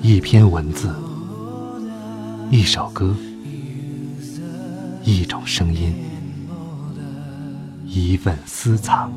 一篇文字，一首歌，一种声音，一份私藏。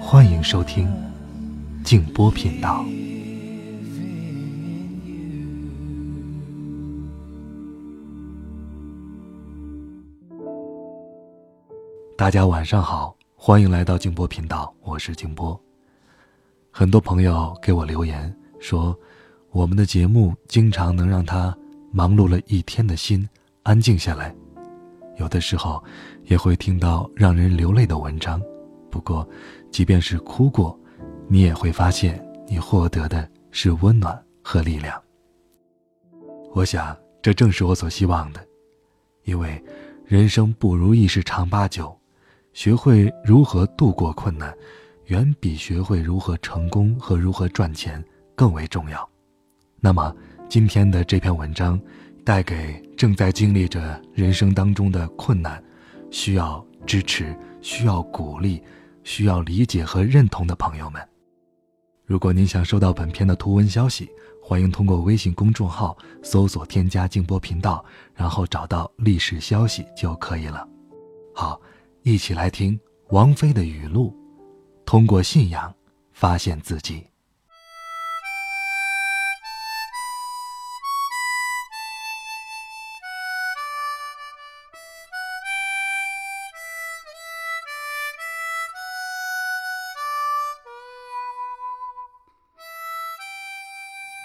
欢迎收听静波频道。大家晚上好，欢迎来到静波频道，我是静波。很多朋友给我留言说，我们的节目经常能让他忙碌了一天的心安静下来，有的时候也会听到让人流泪的文章。不过，即便是哭过，你也会发现你获得的是温暖和力量。我想，这正是我所希望的，因为人生不如意事常八九。学会如何度过困难，远比学会如何成功和如何赚钱更为重要。那么，今天的这篇文章，带给正在经历着人生当中的困难、需要支持、需要鼓励、需要理解和认同的朋友们。如果您想收到本篇的图文消息，欢迎通过微信公众号搜索添加“静波频道”，然后找到历史消息就可以了。好。一起来听王菲的语录，通过信仰发现自己。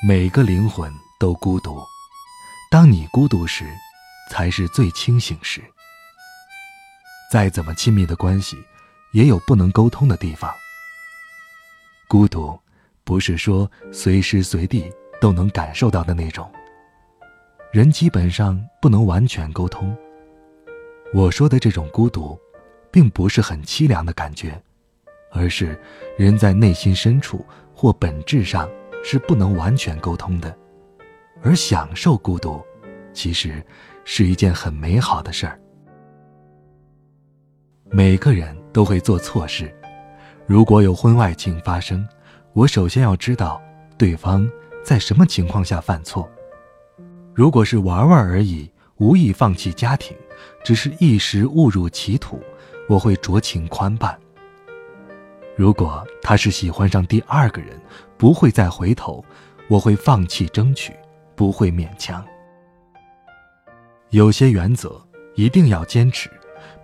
每个灵魂都孤独，当你孤独时，才是最清醒时。再怎么亲密的关系，也有不能沟通的地方。孤独，不是说随时随地都能感受到的那种。人基本上不能完全沟通。我说的这种孤独，并不是很凄凉的感觉，而是人在内心深处或本质上是不能完全沟通的。而享受孤独，其实是一件很美好的事儿。每个人都会做错事，如果有婚外情发生，我首先要知道对方在什么情况下犯错。如果是玩玩而已，无意放弃家庭，只是一时误入歧途，我会酌情宽办。如果他是喜欢上第二个人，不会再回头，我会放弃争取，不会勉强。有些原则一定要坚持。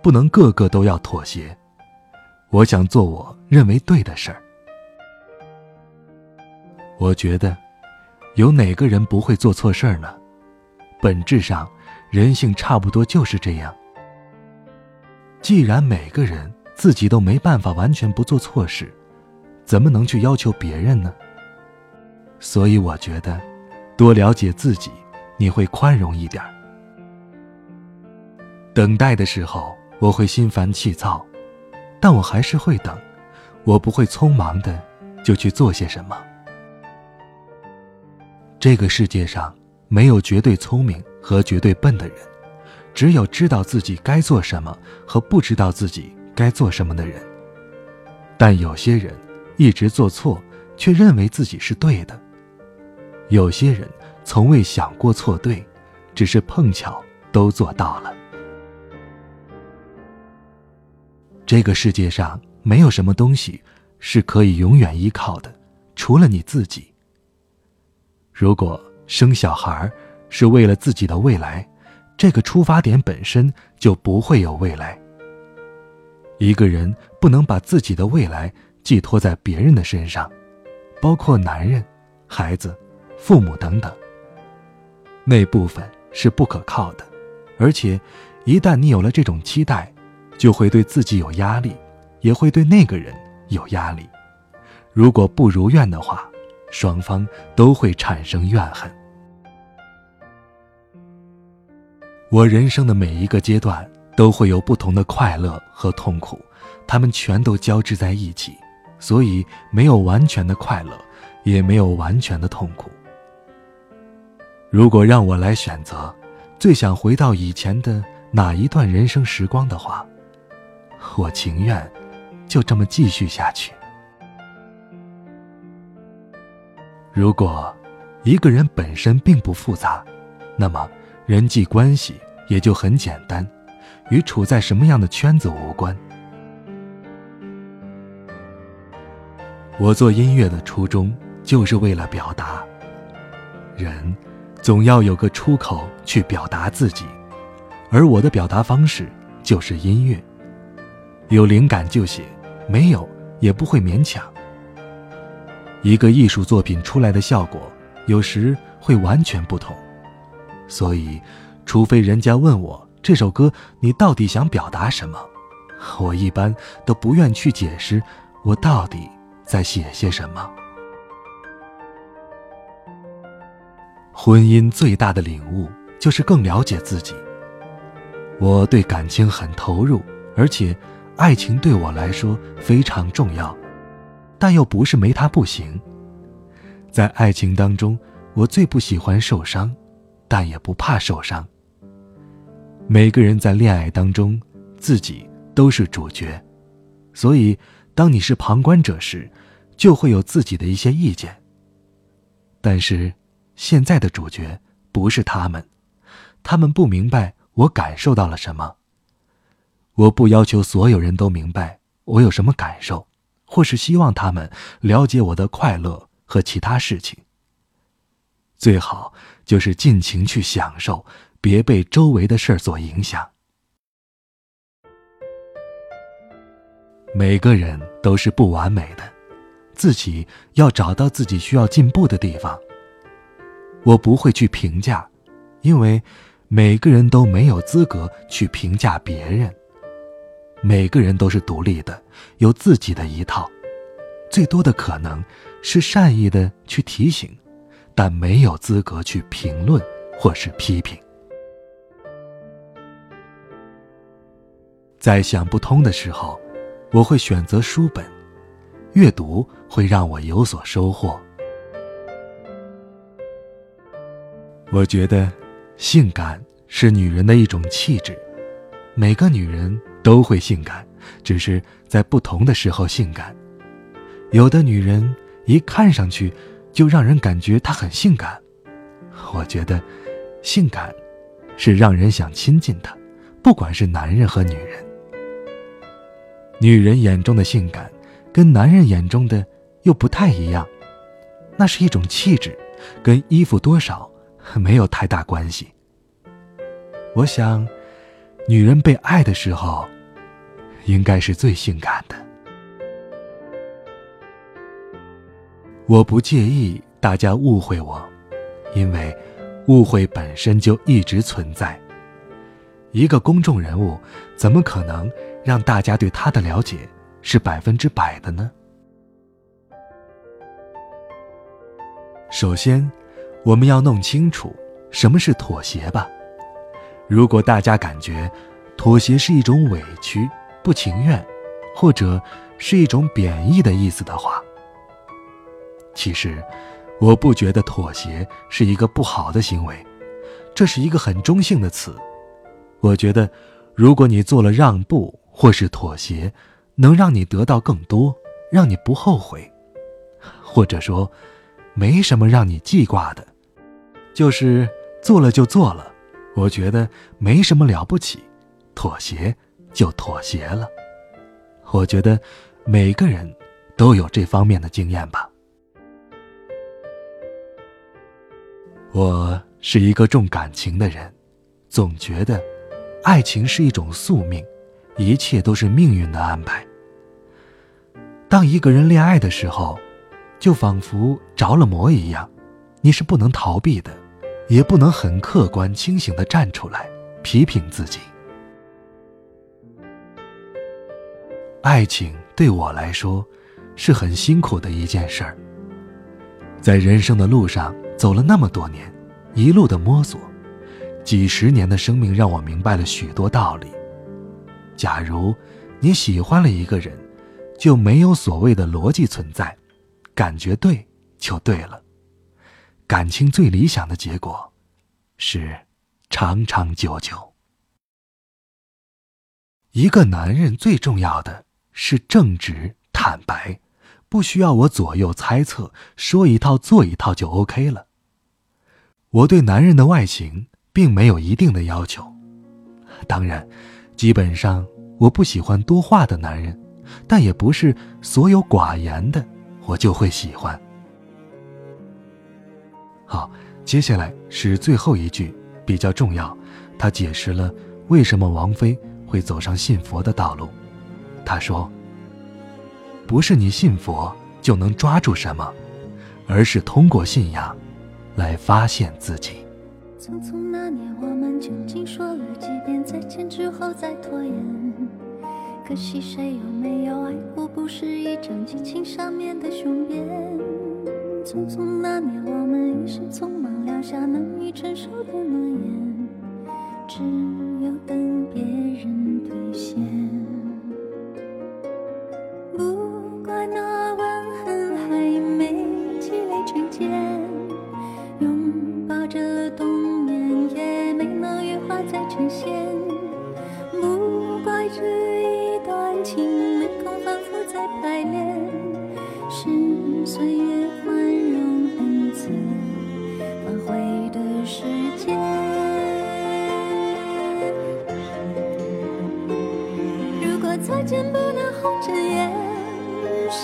不能个个都要妥协，我想做我认为对的事儿。我觉得，有哪个人不会做错事儿呢？本质上，人性差不多就是这样。既然每个人自己都没办法完全不做错事，怎么能去要求别人呢？所以我觉得，多了解自己，你会宽容一点。等待的时候。我会心烦气躁，但我还是会等。我不会匆忙的就去做些什么。这个世界上没有绝对聪明和绝对笨的人，只有知道自己该做什么和不知道自己该做什么的人。但有些人一直做错，却认为自己是对的；有些人从未想过错对，只是碰巧都做到了。这个世界上没有什么东西是可以永远依靠的，除了你自己。如果生小孩是为了自己的未来，这个出发点本身就不会有未来。一个人不能把自己的未来寄托在别人的身上，包括男人、孩子、父母等等。那部分是不可靠的，而且一旦你有了这种期待。就会对自己有压力，也会对那个人有压力。如果不如愿的话，双方都会产生怨恨。我人生的每一个阶段都会有不同的快乐和痛苦，他们全都交织在一起，所以没有完全的快乐，也没有完全的痛苦。如果让我来选择，最想回到以前的哪一段人生时光的话。我情愿就这么继续下去。如果一个人本身并不复杂，那么人际关系也就很简单，与处在什么样的圈子无关。我做音乐的初衷就是为了表达。人总要有个出口去表达自己，而我的表达方式就是音乐。有灵感就写，没有也不会勉强。一个艺术作品出来的效果，有时会完全不同。所以，除非人家问我这首歌你到底想表达什么，我一般都不愿去解释我到底在写些什么。婚姻最大的领悟就是更了解自己。我对感情很投入，而且爱情对我来说非常重要。但又不是没他不行。在爱情当中，我最不喜欢受伤，但也不怕受伤。每个人在恋爱当中，自己都是主角，所以当你是旁观者时，就会有自己的一些意见。但是，现在的主角不是他们，他们不明白我感受到了什么。我不要求所有人都明白我有什么感受。或是希望他们了解我的快乐和其他事情。最好就是尽情去享受，别被周围的事儿所影响。每个人都是不完美的，自己要找到自己需要进步的地方。我不会去评价，因为每个人都没有资格去评价别人。每个人都是独立的，有自己的一套，最多的可能是善意的去提醒，但没有资格去评论或是批评。在想不通的时候，我会选择书本，阅读会让我有所收获。我觉得，性感是女人的一种气质，每个女人。都会性感，只是在不同的时候性感。有的女人一看上去就让人感觉她很性感，我觉得，性感是让人想亲近她，不管是男人和女人。女人眼中的性感，跟男人眼中的又不太一样，那是一种气质，跟衣服多少没有太大关系。我想。女人被爱的时候，应该是最性感的。我不介意大家误会我，因为误会本身就一直存在。一个公众人物，怎么可能让大家对他的了解是百分之百的呢？首先，我们要弄清楚什么是妥协吧。如果大家感觉妥协是一种委屈、不情愿，或者是一种贬义的意思的话，其实我不觉得妥协是一个不好的行为，这是一个很中性的词。我觉得，如果你做了让步或是妥协，能让你得到更多，让你不后悔，或者说没什么让你记挂的，就是做了就做了。我觉得没什么了不起，妥协就妥协了。我觉得每个人都有这方面的经验吧。我是一个重感情的人，总觉得爱情是一种宿命，一切都是命运的安排。当一个人恋爱的时候，就仿佛着了魔一样，你是不能逃避的。也不能很客观清醒的站出来批评自己。爱情对我来说是很辛苦的一件事儿。在人生的路上走了那么多年，一路的摸索，几十年的生命让我明白了许多道理。假如你喜欢了一个人，就没有所谓的逻辑存在，感觉对就对了。感情最理想的结果，是长长久久。一个男人最重要的是正直坦白，不需要我左右猜测，说一套做一套就 OK 了。我对男人的外形并没有一定的要求，当然，基本上我不喜欢多话的男人，但也不是所有寡言的我就会喜欢。好，接下来是最后一句，比较重要，他解释了为什么王菲会走上信佛的道路。他说：“不是你信佛就能抓住什么，而是通过信仰来发现自己。”匆匆那年，我们究竟说了几遍再见之后再拖延？可惜谁有没有爱过，不是一张激情上面的雄辩。匆匆那年，我们一时匆忙撂下难以承受的诺言，只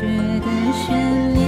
雪的旋律。